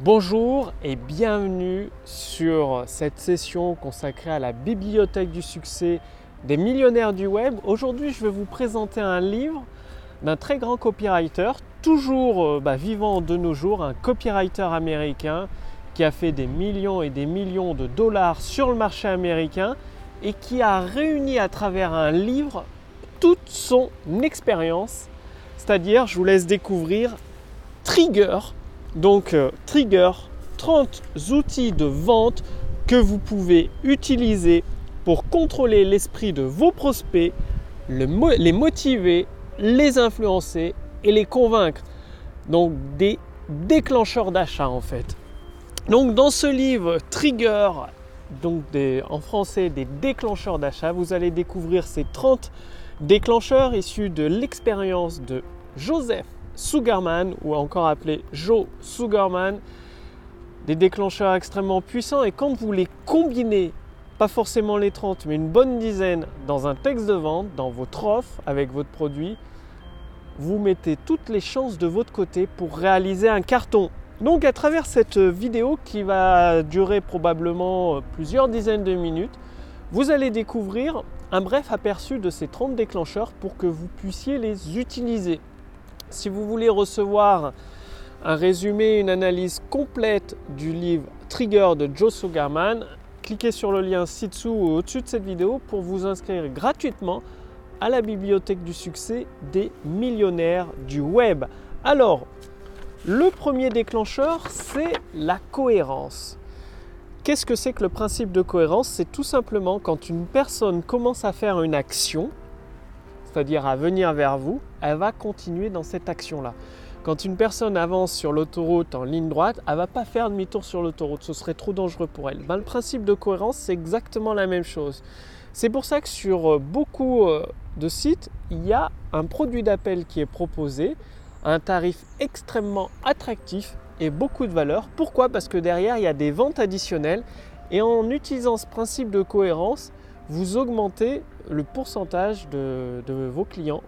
Bonjour et bienvenue sur cette session consacrée à la bibliothèque du succès des millionnaires du web. Aujourd'hui, je vais vous présenter un livre d'un très grand copywriter, toujours euh, bah, vivant de nos jours, un copywriter américain qui a fait des millions et des millions de dollars sur le marché américain et qui a réuni à travers un livre toute son expérience. C'est-à-dire, je vous laisse découvrir Trigger donc euh, Trigger, 30 outils de vente que vous pouvez utiliser pour contrôler l'esprit de vos prospects, les motiver, les influencer et les convaincre. Donc des déclencheurs d'achat en fait. Donc dans ce livre Trigger, donc en français des déclencheurs d'achat, vous allez découvrir ces 30 déclencheurs issus de l'expérience de Joseph Sugarman, ou encore appelé Joe Sugarman, des déclencheurs extrêmement puissants et quand vous les combinez, pas forcément les 30, mais une bonne dizaine dans un texte de vente, dans votre offre avec votre produit, vous mettez toutes les chances de votre côté pour réaliser un carton. Donc à travers cette vidéo qui va durer probablement plusieurs dizaines de minutes, vous allez découvrir un bref aperçu de ces 30 déclencheurs pour que vous puissiez les utiliser. Si vous voulez recevoir un résumé, une analyse complète du livre Trigger de Joe Sugarman, cliquez sur le lien ci-dessous ou au-dessus de cette vidéo pour vous inscrire gratuitement à la bibliothèque du succès des millionnaires du web. Alors, le premier déclencheur, c'est la cohérence. Qu'est-ce que c'est que le principe de cohérence? C'est tout simplement quand une personne commence à faire une action, c'est-à-dire à venir vers vous, elle va continuer dans cette action-là. Quand une personne avance sur l'autoroute en ligne droite, elle ne va pas faire demi-tour sur l'autoroute, ce serait trop dangereux pour elle. Ben, le principe de cohérence, c'est exactement la même chose. C'est pour ça que sur euh, beaucoup euh, de sites, il y a un produit d'appel qui est proposé un tarif extrêmement attractif et beaucoup de valeur. Pourquoi? Parce que derrière, il y a des ventes additionnelles et en utilisant ce principe de cohérence, vous augmentez le pourcentage de, vos clients